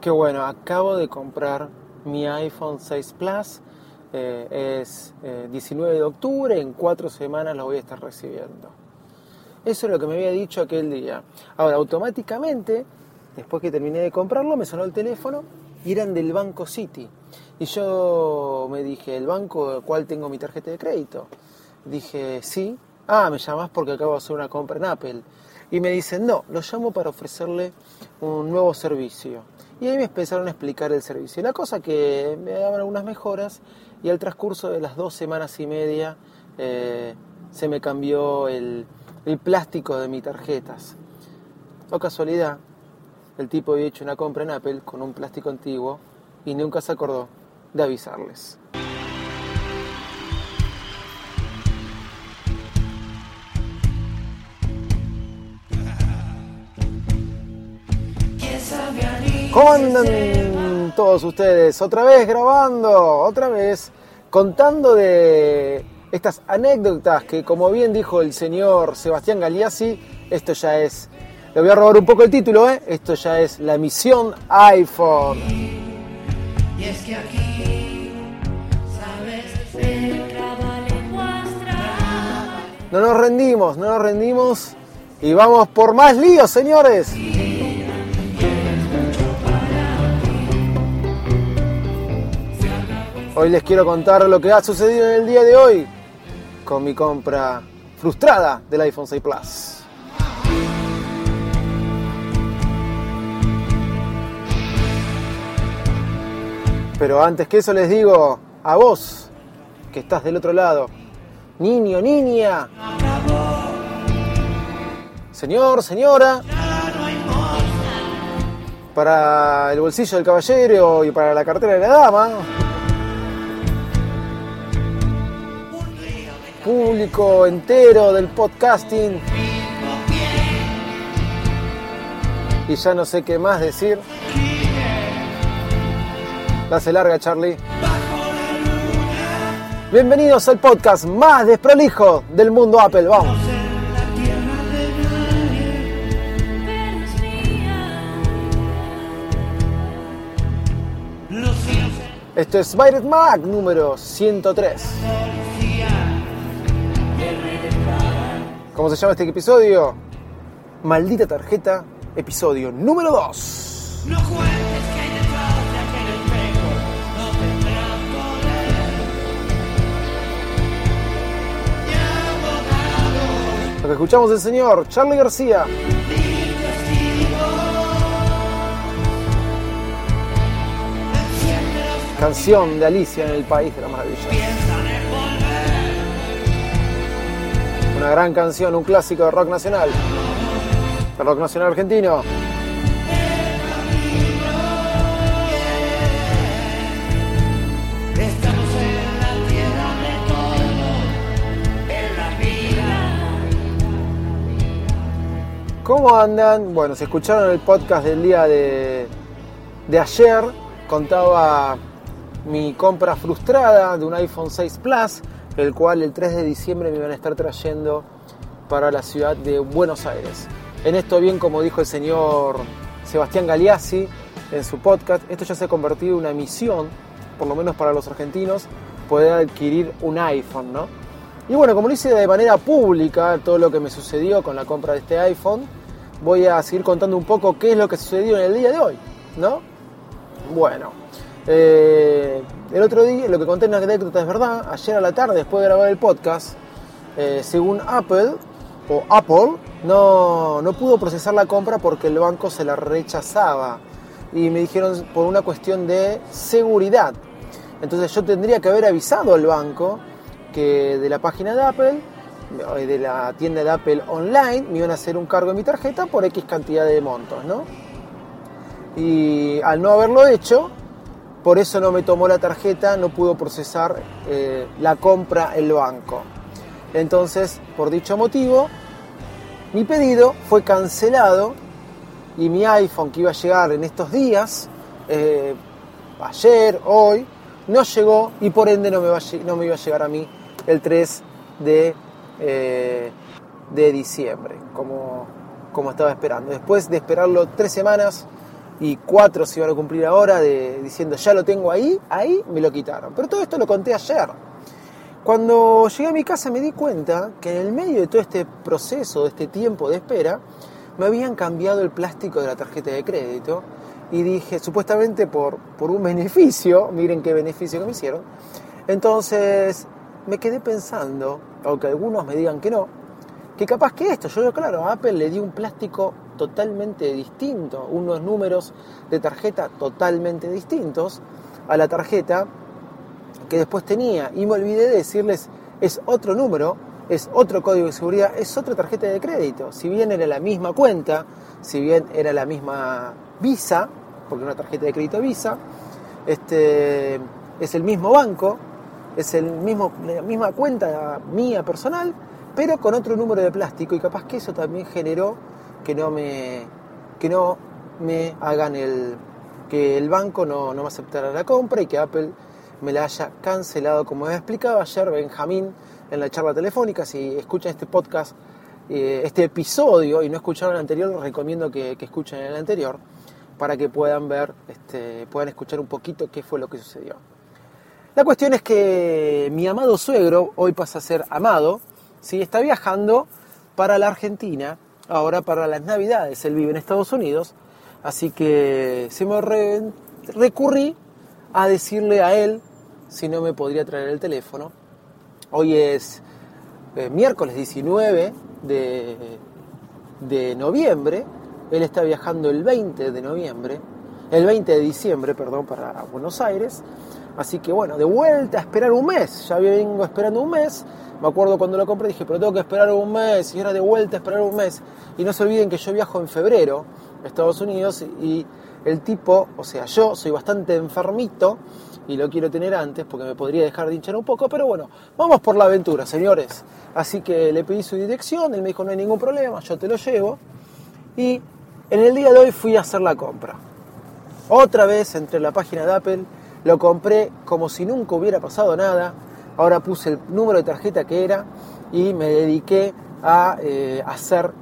Qué bueno, acabo de comprar mi iPhone 6 Plus. Eh, es eh, 19 de octubre, en cuatro semanas lo voy a estar recibiendo. Eso es lo que me había dicho aquel día. Ahora, automáticamente, después que terminé de comprarlo, me sonó el teléfono y eran del Banco City. Y yo me dije, ¿el banco cuál tengo mi tarjeta de crédito? Dije, sí. Ah, me llamás porque acabo de hacer una compra en Apple. Y me dicen, no, lo llamo para ofrecerle un nuevo servicio. Y ahí me empezaron a explicar el servicio. La cosa que me daban algunas mejoras y al transcurso de las dos semanas y media eh, se me cambió el, el plástico de mis tarjetas. O casualidad, el tipo había hecho una compra en Apple con un plástico antiguo y nunca se acordó de avisarles. ¿Cómo andan todos ustedes? Otra vez grabando, otra vez contando de estas anécdotas que, como bien dijo el señor Sebastián Galeazzi, esto ya es, le voy a robar un poco el título, ¿eh? esto ya es la misión iPhone. Y es que aquí, sabes. No nos rendimos, no nos rendimos y vamos por más líos, señores. Hoy les quiero contar lo que ha sucedido en el día de hoy con mi compra frustrada del iPhone 6 Plus. Pero antes que eso les digo a vos que estás del otro lado, niño, niña, señor, señora, para el bolsillo del caballero y para la cartera de la dama, público entero del podcasting. Y ya no sé qué más decir. Dase larga, Charlie. Bienvenidos al podcast más desprolijo del mundo Apple. Vamos. Esto es Byred Mac número 103. ¿Cómo se llama este episodio? Maldita tarjeta, episodio número 2. no cuentes que hay detrás de aquel espejo. No tendrán poder. Y abogados Lo que escuchamos del señor Charlie García. Canción de Alicia en el País de la Maravilla. Una gran canción, un clásico de rock nacional. De rock nacional argentino. ¿Cómo andan? Bueno, si escucharon el podcast del día de, de ayer, contaba mi compra frustrada de un iPhone 6 Plus, el cual el 3 de diciembre me iban a estar trayendo para la ciudad de Buenos Aires. En esto, bien como dijo el señor Sebastián Galeazzi en su podcast, esto ya se ha convertido en una misión, por lo menos para los argentinos, poder adquirir un iPhone, ¿no? Y bueno, como lo hice de manera pública, todo lo que me sucedió con la compra de este iPhone, voy a seguir contando un poco qué es lo que sucedió en el día de hoy, ¿no? Bueno, eh, el otro día, lo que conté en la anécdota es verdad, ayer a la tarde, después de grabar el podcast, eh, según Apple, o Apple, no, no pudo procesar la compra porque el banco se la rechazaba. Y me dijeron por una cuestión de seguridad. Entonces yo tendría que haber avisado al banco que de la página de Apple, eh, de la tienda de Apple online, me iban a hacer un cargo en mi tarjeta por X cantidad de montos, ¿no? Y al no haberlo hecho, por eso no me tomó la tarjeta, no pudo procesar eh, la compra el banco. Entonces, por dicho motivo, mi pedido fue cancelado y mi iPhone que iba a llegar en estos días, eh, ayer, hoy, no llegó y por ende no me, a iba a llegar a mí el 3 de, eh, de diciembre, como, como estaba esperando. Después de esperarlo tres semanas y cuatro se iban a cumplir ahora, diciendo ya lo tengo ahí, ahí me lo quitaron. Pero todo esto lo conté ayer. Cuando llegué a mi casa me di cuenta que en el medio de todo este proceso, de este tiempo de espera, me habían cambiado el plástico de la tarjeta de crédito y dije, supuestamente por, por un beneficio, miren qué beneficio que me hicieron, entonces me quedé pensando, aunque algunos me digan que no, que capaz que esto, yo claro, a Apple le di un plástico totalmente distinto, unos números de tarjeta totalmente distintos a la tarjeta que después tenía y me olvidé de decirles es otro número, es otro código de seguridad, es otra tarjeta de crédito. Si bien era la misma cuenta, si bien era la misma Visa, porque una tarjeta de crédito Visa, este, es el mismo banco, es el mismo, la misma cuenta mía personal, pero con otro número de plástico y capaz que eso también generó que no me, que no me hagan el, que el banco no, no me aceptara la compra y que Apple me la haya cancelado, como me explicaba ayer Benjamín en la charla telefónica. Si escuchan este podcast, eh, este episodio y no escucharon el anterior, recomiendo que, que escuchen el anterior para que puedan ver, este, puedan escuchar un poquito qué fue lo que sucedió. La cuestión es que mi amado suegro, hoy pasa a ser amado, ¿sí? está viajando para la Argentina, ahora para las Navidades. Él vive en Estados Unidos, así que se me re- recurrí a decirle a él si no me podría traer el teléfono. Hoy es eh, miércoles 19 de, de noviembre. Él está viajando el 20 de noviembre, el 20 de diciembre, perdón, para Buenos Aires. Así que bueno, de vuelta a esperar un mes. Ya vengo esperando un mes. Me acuerdo cuando lo compré, dije, pero tengo que esperar un mes. Y ahora de vuelta a esperar un mes. Y no se olviden que yo viajo en febrero a Estados Unidos y el tipo, o sea, yo soy bastante enfermito y lo quiero tener antes porque me podría dejar de hinchar un poco, pero bueno, vamos por la aventura, señores. Así que le pedí su dirección, él me dijo no hay ningún problema, yo te lo llevo. Y en el día de hoy fui a hacer la compra. Otra vez entré en la página de Apple, lo compré como si nunca hubiera pasado nada. Ahora puse el número de tarjeta que era y me dediqué a eh, hacer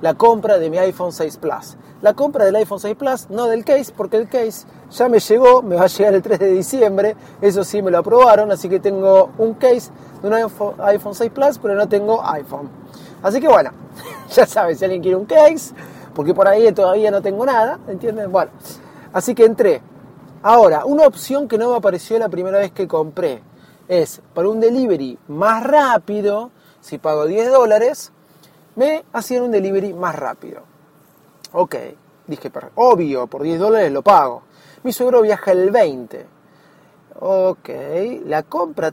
la compra de mi iPhone 6 Plus. La compra del iPhone 6 Plus, no del case, porque el case ya me llegó, me va a llegar el 3 de diciembre, eso sí me lo aprobaron, así que tengo un case de un iPhone, iPhone 6 Plus, pero no tengo iPhone. Así que bueno, ya sabes, si alguien quiere un case, porque por ahí todavía no tengo nada, ¿entienden? Bueno, así que entré. Ahora, una opción que no me apareció la primera vez que compré es para un delivery más rápido, si pago 10 dólares, me hacían un delivery más rápido. Ok, dije, obvio, por 10 dólares lo pago. Mi suegro viaja el 20. Ok, la compra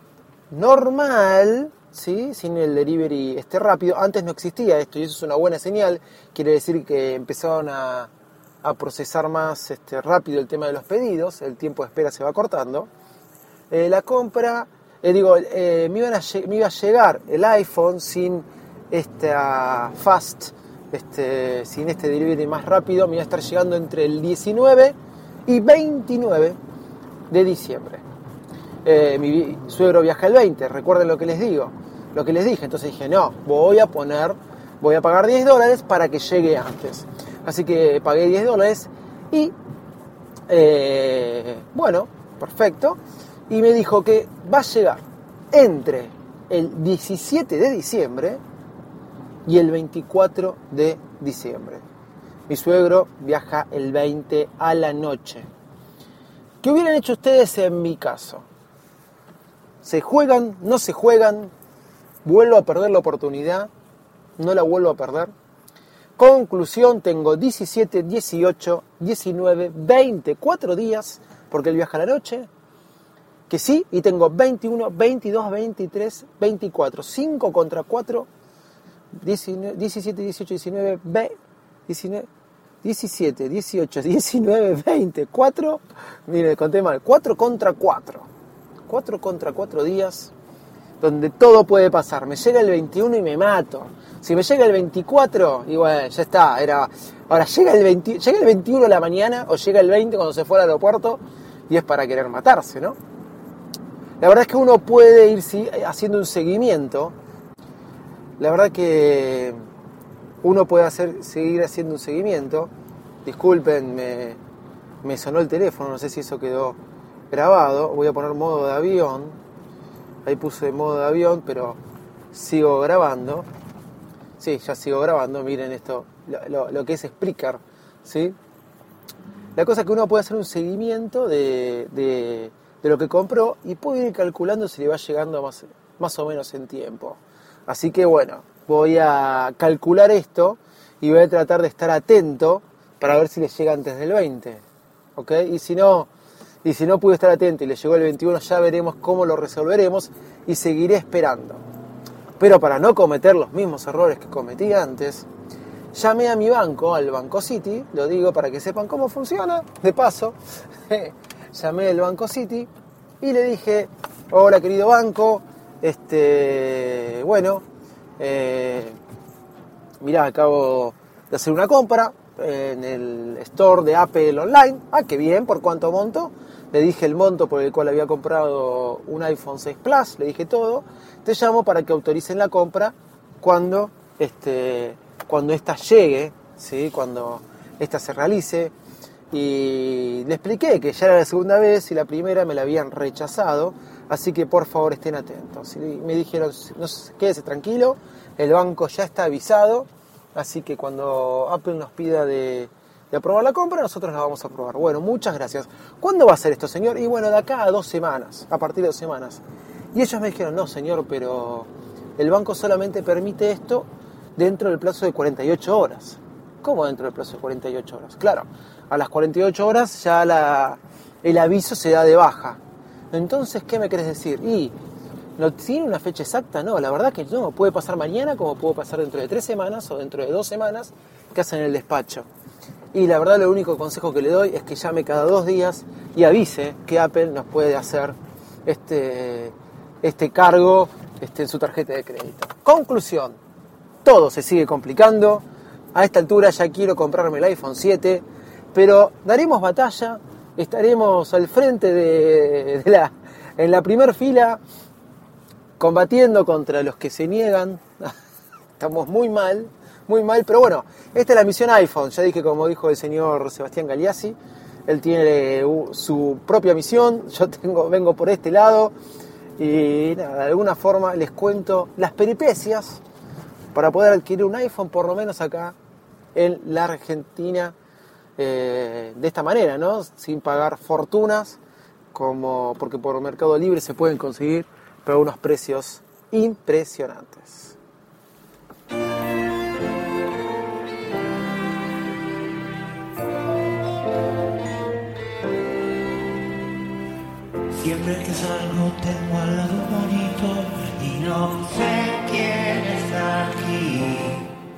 normal, ¿sí? sin el delivery este rápido, antes no existía esto y eso es una buena señal, quiere decir que empezaron a, a procesar más este, rápido el tema de los pedidos, el tiempo de espera se va cortando. Eh, la compra, eh, digo, eh, me, a iba a llegar el iPhone sin esta fast, este, sin este delivery más rápido, me iba a estar llegando entre el 19 y 29 de diciembre. Mi suegro viaja el 20, recuerden lo que les digo, lo que les dije. Entonces dije, no, voy a poner, voy a pagar 10 dólares para que llegue antes. Así que pagué 10 dólares y, eh, bueno, perfecto. Y me dijo que va a llegar entre el 17 de diciembre y el 24 de diciembre. Mi suegro viaja el 20 a la noche. ¿Qué hubieran hecho ustedes en mi caso? ¿Se juegan? ¿No se juegan? ¿Vuelvo a perder la oportunidad? ¿No la vuelvo a perder? Conclusión, tengo 17, 18, 19, 20, 4 días, porque él viaja a la noche, que sí, y tengo 21, 22, 23, 24, 5 contra 4, 19, 17, 18, 19, 20, 19, 17, 18, 19, 20, 4, mire, conté mal, 4 contra 4. 4 contra 4 días donde todo puede pasar. Me llega el 21 y me mato. Si me llega el 24, y bueno, ya está. Era, ahora, llega el, 20 llega el 21 de la mañana o llega el 20 cuando se fue al aeropuerto y es para querer matarse, ¿no? La verdad es que uno puede ir haciendo un seguimiento. La verdad que uno puede hacer, seguir haciendo un seguimiento. Disculpen, me, me sonó el teléfono, no sé si eso quedó grabado. Voy a poner modo de avión. Ahí puse modo de avión, pero sigo grabando. Sí, ya sigo grabando. Miren esto, lo, que es Spreaker. ¿sí? La cosa es que uno puede hacer un seguimiento de, de- de lo que compró y puede ir calculando si le va llegando más, más o menos en tiempo. Así que bueno, voy a calcular esto y voy a tratar de estar atento para ver si le llega antes del 20. ¿Ok? Y si no, y si no pude estar atento y le llegó el 21, ya veremos cómo lo resolveremos y seguiré esperando. Pero para no cometer los mismos errores que cometí antes, llamé a mi banco, al Banco City, lo digo para que sepan cómo funciona, de paso, llamé al Banco City y le dije, hola querido banco, este, bueno, eh, mirá, acabo de hacer una compra en el store de Apple Online, ah, qué bien, ¿por cuánto monto? Le dije el monto por el cual había comprado un iPhone 6 Plus, le dije todo, te llamo para que autoricen la compra cuando este, cuando esta llegue, ¿sí? cuando esta se realice. Y le expliqué que ya era la segunda vez y la primera me la habían rechazado, así que por favor estén atentos. Me dijeron, quédese tranquilo, el banco ya está avisado, así que cuando Apple nos pida de, de aprobar la compra, nosotros la vamos a aprobar. Bueno, muchas gracias. ¿Cuándo va a ser esto, señor? Y bueno, de acá a dos semanas, a partir de dos semanas. Y ellos me dijeron, no, señor, pero el banco solamente permite esto dentro del plazo de 48 horas. ¿Cómo dentro del plazo de 48 horas? Claro, a las 48 horas ya la- el aviso se da de baja. Entonces, ¿qué me querés decir? Y no tiene una fecha exacta, no, la verdad que no, puede pasar mañana como puede pasar dentro de tres semanas o dentro de dos semanas que hacen el despacho. Y la verdad lo único consejo que le doy es que llame cada dos días y avise que Apple nos puede hacer este, este cargo este, en su tarjeta de crédito. Conclusión, todo se sigue complicando. A esta altura ya quiero comprarme el iPhone 7, pero daremos batalla, estaremos al frente de, de la, en la primera fila combatiendo contra los que se niegan. Estamos muy mal, muy mal, pero bueno, esta es la misión iPhone. Ya dije, como dijo el señor Sebastián Galeazzi, él tiene uh, su propia misión, yo vengo por este lado y nada, de alguna forma les cuento las peripecias para poder adquirir un iPhone, por lo menos acá en la Argentina, eh, de esta manera, ¿no? Sin pagar fortunas, como porque por Mercado Libre se pueden conseguir, pero a unos precios impresionantes. Siempre que salgo tengo al lado bonito y no sé quién está aquí.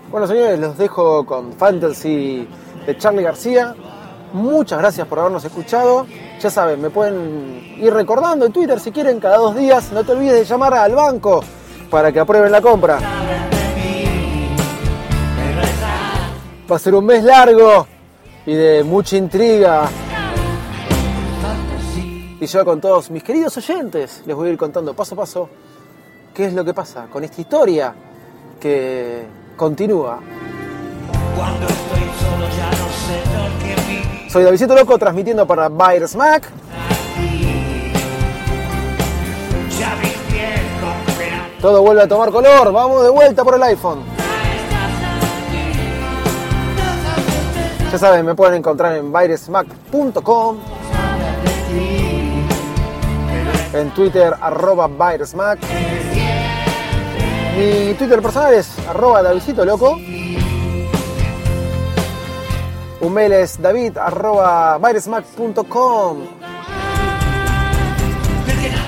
Bueno, señores, los dejo con Fantasy de Charlie García. Muchas gracias por habernos escuchado. Ya saben, me pueden ir recordando en Twitter si quieren cada dos días. No te olvides de llamar al banco para que aprueben la compra. Va a ser un mes largo y de mucha intriga. Y yo con todos mis queridos oyentes les voy a ir contando paso a paso qué es lo que pasa con esta historia que continúa. Cuando estoy solo ya no sé lo que vivir. Soy Davidito Loco transmitiendo para Buyers Mac. Todo vuelve a tomar color. Vamos de vuelta por el iPhone. Ya saben, me pueden encontrar en buyresmac.com. En Twitter, arroba buyresmac. Mi Twitter personal es arroba Davidito Loco. Un mail es david arroba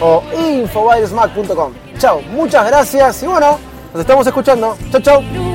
o infobuyresmac.com. Chao, muchas gracias y bueno, nos estamos escuchando. Chao, chao.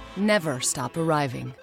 Never stop arriving.